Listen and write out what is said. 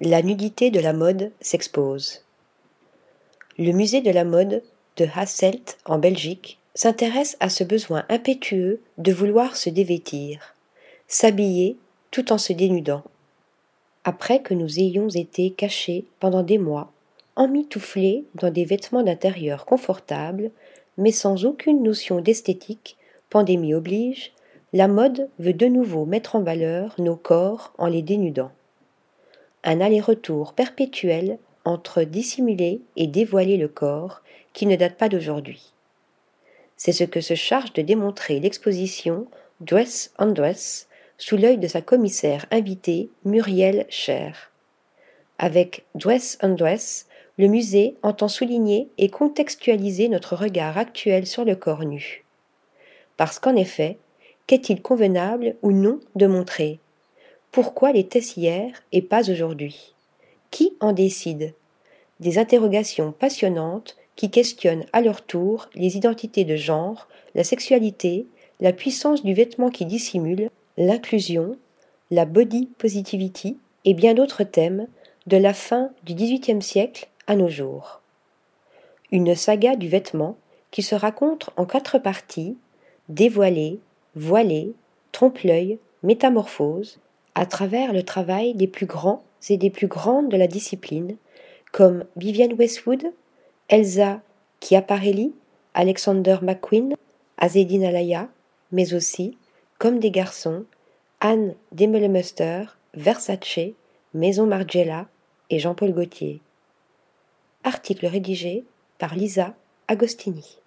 La nudité de la mode s'expose. Le musée de la mode de Hasselt, en Belgique, s'intéresse à ce besoin impétueux de vouloir se dévêtir, s'habiller tout en se dénudant. Après que nous ayons été cachés pendant des mois, emmitouflés dans des vêtements d'intérieur confortables, mais sans aucune notion d'esthétique, pandémie oblige, la mode veut de nouveau mettre en valeur nos corps en les dénudant. Un aller-retour perpétuel entre dissimuler et dévoiler le corps qui ne date pas d'aujourd'hui. C'est ce que se charge de démontrer l'exposition Dress on Dress sous l'œil de sa commissaire invitée Muriel Cher. Avec Dress on Dress, le musée entend souligner et contextualiser notre regard actuel sur le corps nu. Parce qu'en effet, qu'est-il convenable ou non de montrer Pourquoi les tests hier et pas aujourd'hui? Qui en décide? Des interrogations passionnantes qui questionnent à leur tour les identités de genre, la sexualité, la puissance du vêtement qui dissimule, l'inclusion, la body positivity et bien d'autres thèmes de la fin du XVIIIe siècle à nos jours. Une saga du vêtement qui se raconte en quatre parties, dévoilée, voilée, trompe-l'œil, métamorphose, à travers le travail des plus grands et des plus grandes de la discipline, comme Vivienne Westwood, Elsa Chiaparelli, Alexander McQueen, Azedine Alaya, mais aussi, comme des garçons, Anne Demelemuster, Versace, Maison Margiela et Jean-Paul Gaultier. Article rédigé par Lisa Agostini.